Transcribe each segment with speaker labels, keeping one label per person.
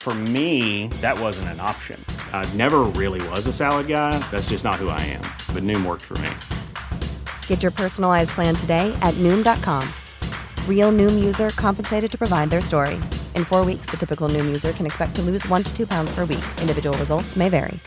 Speaker 1: For me, that wasn't an option. I never really was a salad guy. That's just not who I am. But Noom worked for me.
Speaker 2: Get your personalized plan today at Noom.com. Real Noom user compensated to provide their story. In four weeks, the typical Noom user can expect to lose one to two pounds per week. Individual results may vary.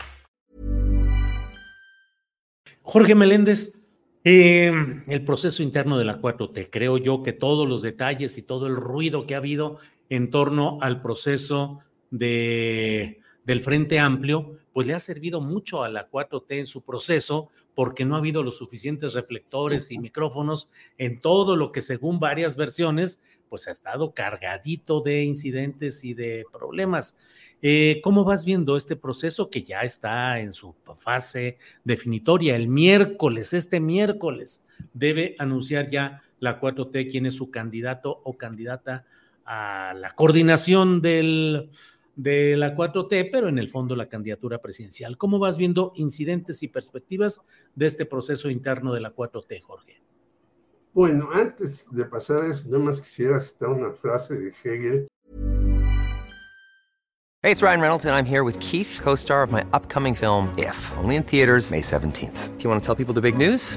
Speaker 3: Jorge Meléndez, eh, el proceso interno de la 4T, creo yo que todos los detalles y todo el ruido que ha habido en torno al proceso de, del Frente Amplio, pues le ha servido mucho a la 4T en su proceso porque no ha habido los suficientes reflectores y micrófonos en todo lo que según varias versiones, pues ha estado cargadito de incidentes y de problemas. Eh, ¿Cómo vas viendo este proceso que ya está en su fase definitoria? El miércoles, este miércoles, debe anunciar ya la 4T quién es su candidato o candidata a la coordinación del, de la 4T, pero en el fondo la candidatura presidencial. ¿Cómo vas viendo incidentes y perspectivas de este proceso interno de la 4T, Jorge?
Speaker 4: Bueno, antes de pasar a eso, nada más quisiera citar una frase de Hegel.
Speaker 5: Hey, it's Ryan Reynolds, and I'm here with Keith, co star of my upcoming film, If, only in theaters, May 17th. Do you want to tell people the big news?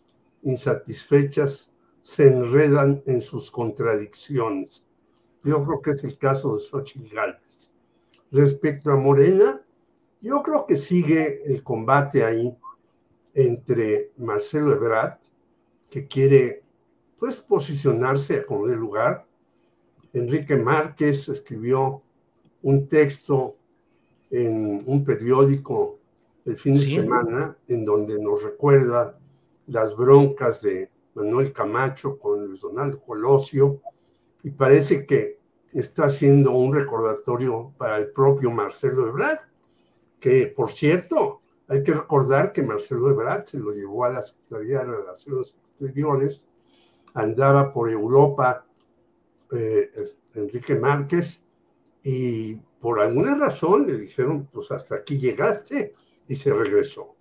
Speaker 4: insatisfechas se enredan en sus contradicciones. Yo creo que es el caso de Xochitl Gálvez. Respecto a Morena, yo creo que sigue el combate ahí entre Marcelo Ebrard, que quiere pues posicionarse como de lugar. Enrique Márquez escribió un texto en un periódico el fin de
Speaker 3: Sí.
Speaker 4: semana en donde nos recuerda las broncas de Manuel Camacho con Luis Donaldo Colosio y parece que está haciendo un recordatorio para el propio Marcelo Ebrard, que por cierto, hay que recordar que Marcelo Ebrard se lo llevó a la Secretaría de Relaciones Exteriores, andaba por Europa eh, Enrique Márquez y por alguna razón le dijeron, pues hasta aquí llegaste y se regresó.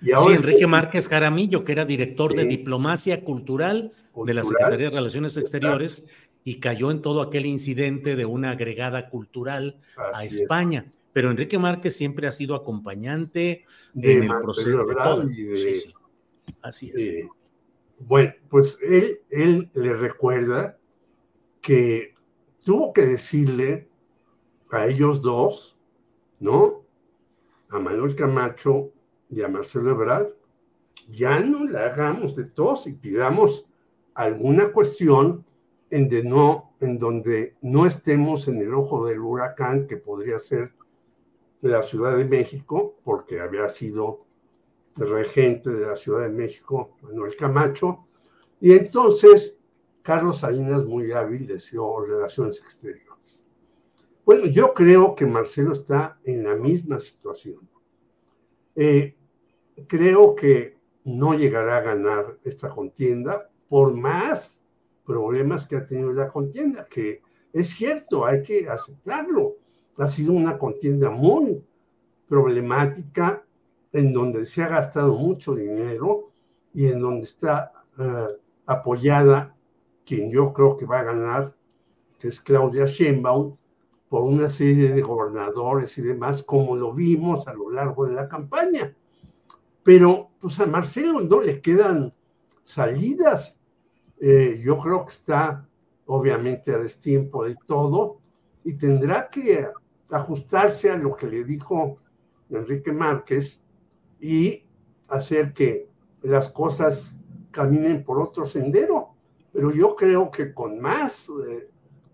Speaker 4: Y
Speaker 3: Sí,
Speaker 4: ahora
Speaker 3: Enrique Márquez Jaramillo, que era director de
Speaker 4: Sí.
Speaker 3: Diplomacia Cultural, de la. Secretaría de Relaciones Exteriores y cayó en todo aquel incidente de una agregada cultural a
Speaker 4: es.
Speaker 3: España. Pero Enrique Márquez siempre ha sido acompañante
Speaker 4: De
Speaker 3: en el proceso de todo.
Speaker 4: de-
Speaker 3: Sí, sí. Así es.
Speaker 4: Eh, bueno, pues él, él le recuerda que tuvo que decirle a ellos dos, ¿no? A Manuel Camacho y a Marcelo Ebrard, ya no le hagamos de tos y pidamos alguna cuestión en, de no, en donde no estemos en el ojo del huracán que podría ser la Ciudad de México, porque había sido regente de la Ciudad de México, Manuel Camacho, Y entonces, Carlos Salinas, muy hábil, deseó relaciones exteriores. Bueno, yo creo que Marcelo está en la misma situación. Eh, creo que no llegará a ganar esta contienda por más problemas que ha tenido la contienda, que es cierto, hay que aceptarlo. Ha sido una contienda muy problemática en donde se ha gastado mucho dinero y en donde está eh, apoyada quien yo creo que va a ganar, que es Claudia Sheinbaum, por una serie de gobernadores y demás, como lo vimos a lo largo de la campaña. Pero pues a Marcelo no le quedan salidas. Eh, yo creo que está obviamente a destiempo de todo y tendrá que ajustarse a lo que le dijo Enrique Márquez y hacer que las cosas caminen por otro sendero. Pero yo creo que con más eh,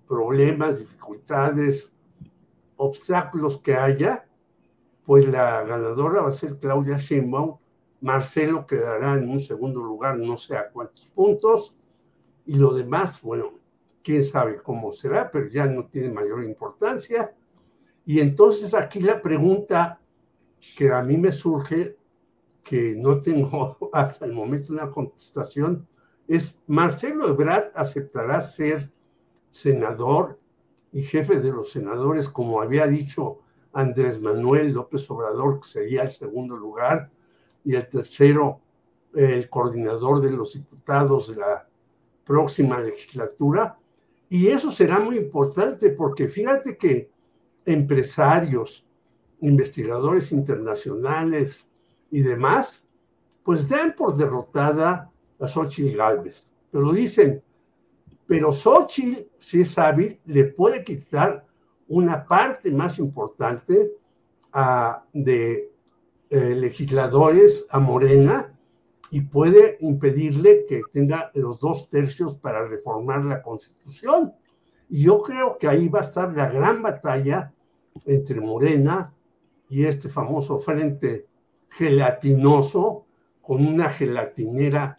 Speaker 4: problemas, dificultades, obstáculos que haya, pues la ganadora va a ser Claudia Sheinbaum. Marcelo quedará en un segundo lugar, no sé a cuántos puntos. Y lo demás, bueno, quién sabe cómo será, pero ya no tiene mayor importancia. Y entonces aquí la pregunta que a mí me surge, que no tengo hasta el momento una contestación, es, ¿Marcelo Ebrard aceptará ser senador y jefe de los senadores, como había dicho Andrés Manuel López Obrador, que sería el segundo lugar, y el tercero, el coordinador de los diputados de la próxima legislatura? Y eso será muy importante porque fíjate que empresarios, investigadores internacionales y demás, pues dan por derrotada a Xochitl Galvez. Pero dicen, pero Xochitl, si es hábil, le puede quitar una parte más importante a, de eh, legisladores a Morena y puede impedirle que tenga los dos tercios para reformar la constitución. Y yo creo que ahí va a estar la gran batalla entre Morena y este famoso frente gelatinoso con una gelatinera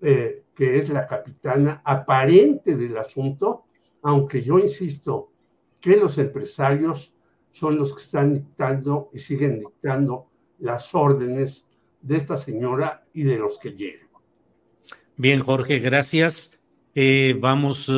Speaker 4: eh, que es la capitana aparente del asunto, aunque yo insisto que los empresarios son los que están dictando y siguen dictando las órdenes de esta señora y de los que llegan.
Speaker 3: Bien, Jorge, gracias. Eh, vamos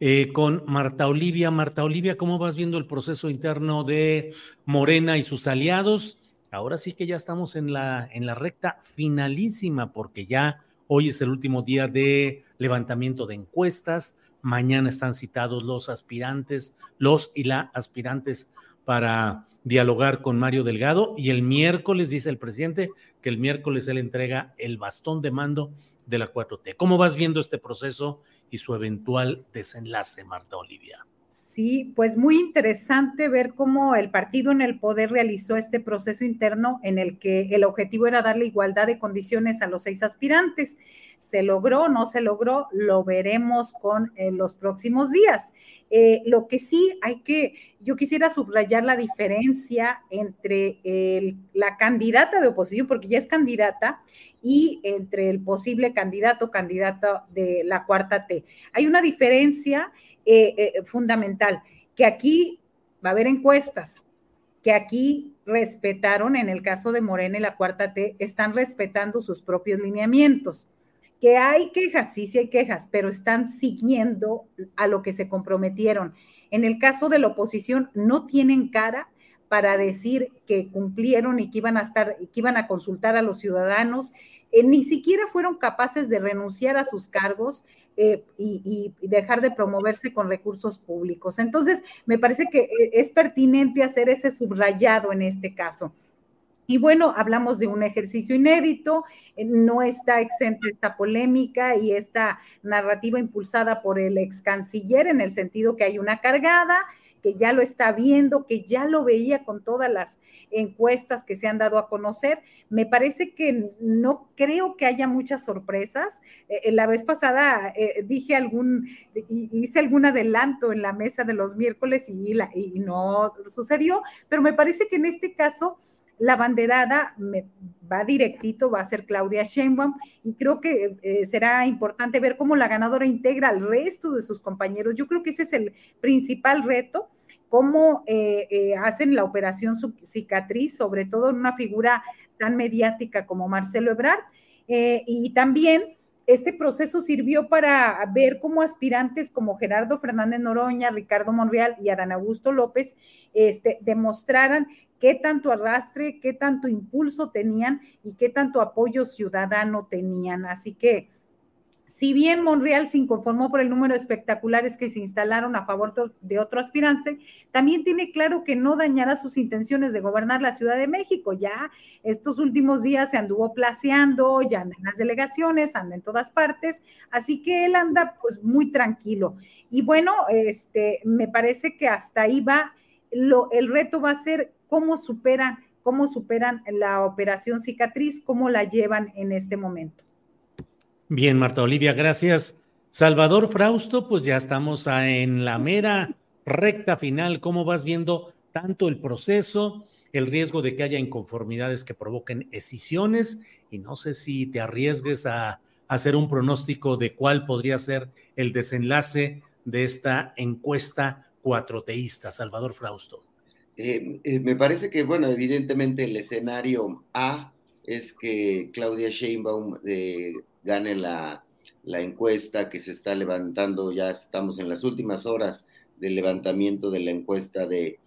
Speaker 3: eh, con Marta Olivia. Marta Olivia, ¿cómo vas viendo el proceso interno de Morena y sus aliados? Ahora sí que ya estamos en la, en la recta finalísima, porque ya hoy es el último día de levantamiento de encuestas. Mañana están citados los aspirantes, los y la aspirantes para dialogar con Mario Delgado y el miércoles, dice el presidente, que el miércoles él entrega el bastón de mando de la 4T. ¿Cómo vas viendo este proceso y su eventual desenlace, Marta Olivia?
Speaker 6: Sí, pues muy interesante ver cómo el partido en el poder realizó este proceso interno en el que el objetivo era darle igualdad de condiciones a los seis aspirantes. ¿Se logró? ¿No se logró? Lo veremos con eh, los próximos días. Eh, lo que sí hay que, yo quisiera subrayar la diferencia entre la candidata de oposición, porque ya es candidata, y entre el posible candidato o candidata de la cuarta T. Hay una diferencia eh, eh, fundamental, que aquí va a haber encuestas, que aquí respetaron, en el caso de Morena y la cuarta T, están respetando sus propios lineamientos. Que hay quejas, sí, sí hay quejas, pero están siguiendo a lo que se comprometieron. En el caso de la oposición, no tienen cara para decir que cumplieron y que iban a estar, que iban a consultar a los ciudadanos, eh, ni siquiera fueron capaces de renunciar a sus cargos eh, y, dejar de promoverse con recursos públicos. Entonces, me parece que eh, es pertinente hacer ese subrayado en este caso. Y bueno, hablamos de un ejercicio inédito, no está exenta esta polémica y esta narrativa impulsada por el ex canciller en el sentido que hay una cargada, que ya lo está viendo, que ya lo veía con todas las encuestas que se han dado a conocer. Me parece que no creo que haya muchas sorpresas. Eh, la vez pasada eh, dije algún, hice algún adelanto en la mesa de los miércoles y no sucedió, pero me parece que en este caso la banderada va directito, va a ser Claudia Sheinbaum y creo que eh, será importante ver cómo la ganadora integra al resto de sus compañeros. Yo creo que ese es el principal reto cómo eh, eh, hacen la operación cicatriz, sobre todo en una figura tan mediática como Marcelo Ebrard. y también este proceso sirvió para ver cómo aspirantes como Gerardo Fernández Noroña, Ricardo Monreal y Adán Augusto López este, demostraran qué tanto arrastre, qué tanto impulso tenían y qué tanto apoyo ciudadano tenían. Así que si bien Monreal se inconformó por el número de espectaculares que se instalaron a favor de otro aspirante, también tiene claro que no dañará sus intenciones de gobernar la Ciudad de México. Ya estos últimos días se anduvo placeando, ya anda en las delegaciones, anda en todas partes, así que él anda pues muy tranquilo. Y bueno, este, me parece que hasta ahí va, lo, el reto va a ser cómo superan, cómo superan la operación cicatriz, cómo la llevan en este momento.
Speaker 3: Bien, Marta Olivia, gracias. Salvador Frausto, pues ya estamos en la mera recta final. ¿Cómo vas viendo tanto el proceso, el riesgo de que haya inconformidades que provoquen escisiones? Y no sé si te arriesgues a hacer un pronóstico de cuál podría ser el desenlace de esta encuesta cuatroteísta. Salvador Frausto.
Speaker 7: Eh, eh, me parece que, bueno, evidentemente el escenario A es que Claudia Sheinbaum eh, gane la, encuesta que se está levantando, ya estamos en las últimas horas del levantamiento de la encuesta de,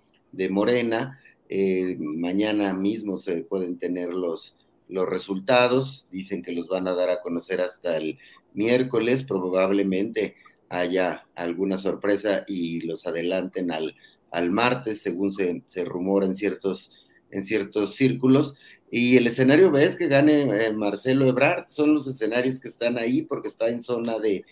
Speaker 7: Morena. Eh, mañana mismo se pueden tener los, los resultados, dicen que los van a dar a conocer hasta el miércoles, probablemente haya alguna sorpresa y los adelanten al, al martes, según se, se rumora en ciertos, en ciertos círculos. Y el escenario B es que gane eh, Marcelo Ebrard, son los escenarios que están ahí porque está en zona de,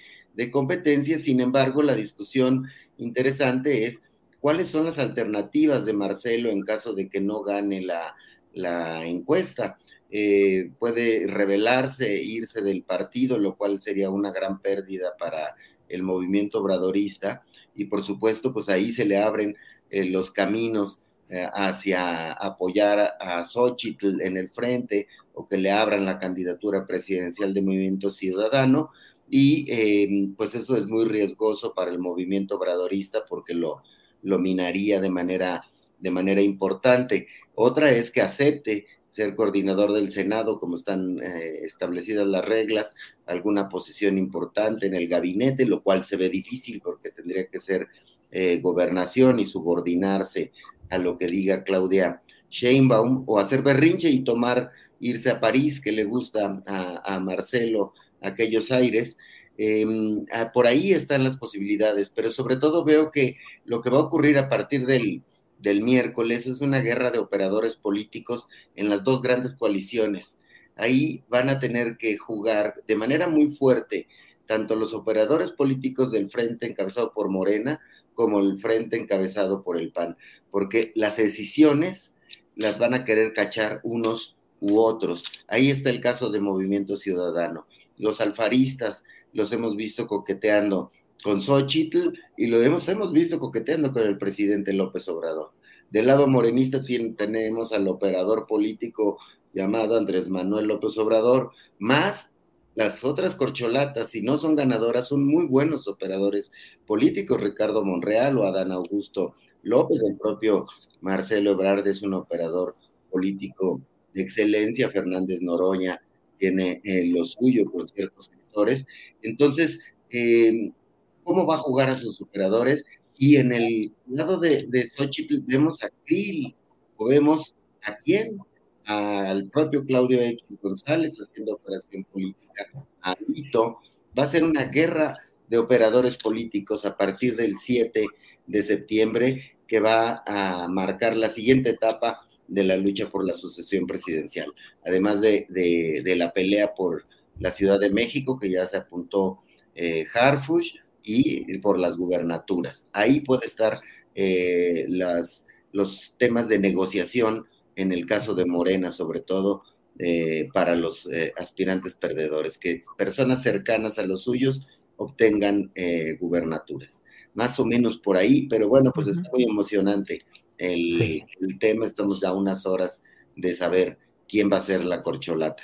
Speaker 7: competencia. Sin embargo, la discusión interesante es cuáles son las alternativas de Marcelo en caso de que no gane la, encuesta. Eh, puede rebelarse, irse del partido, lo cual sería una gran pérdida para el movimiento obradorista. Y por supuesto, pues ahí se le abren eh, los caminos hacia apoyar a Xochitl en el frente o que le abran la candidatura presidencial de Movimiento Ciudadano. Y em, pues eso es muy riesgoso para el movimiento obradorista porque lo, lo minaría de manera, de manera importante. Otra es que acepte ser coordinador del Senado, como están eh, establecidas las reglas, alguna posición importante en el gabinete, lo cual se ve difícil porque tendría que ser eh, gobernación y subordinarse a lo que diga Claudia Sheinbaum o hacer berrinche y tomar, irse a París, que le gusta a, Marcelo aquellos aires. Em, ah, por ahí están las posibilidades, pero sobre todo veo que lo que va a ocurrir a partir del, del miércoles es una guerra de operadores políticos en las dos grandes coaliciones. Ahí van a tener que jugar de manera muy fuerte tanto los operadores políticos del frente encabezado por Morena como el frente encabezado por el PAN, porque las decisiones las van a querer cachar unos u otros. Ahí está el caso de Movimiento Ciudadano. Los alfaristas los hemos visto coqueteando con Xochitl y lo hemos, hemos visto coqueteando con el presidente López Obrador. Del lado morenista tenemos al operador político llamado Andrés Manuel López Obrador, más las otras corcholatas, si no son ganadoras, son muy buenos operadores políticos. Ricardo Monreal o Adán Augusto López, el propio Marcelo Ebrard es un operador político de excelencia. Fernández Noroña tiene eh, lo suyo por ciertos sectores. Entonces, eh, ¿cómo va a jugar a sus operadores? Y en el lado de, de Xochitl vemos a Krill, o vemos a quién, al propio Claudio X González haciendo operación política a Lito. Va a ser una guerra de operadores políticos a partir del 7 de septiembre que va a marcar la siguiente etapa de la lucha por la sucesión presidencial, además de, la pelea por la Ciudad de México, que ya se apuntó eh, Harfush, y por las gubernaturas. Ahí puede estar eh, las, los temas de negociación en el caso de Morena, sobre todo eh, para los eh, aspirantes perdedores, que personas cercanas a los suyos obtengan eh, gubernaturas. Más o menos por ahí, pero bueno, pues está muy emocionante el, tema, estamos ya unas horas de saber quién va a ser la corcholata.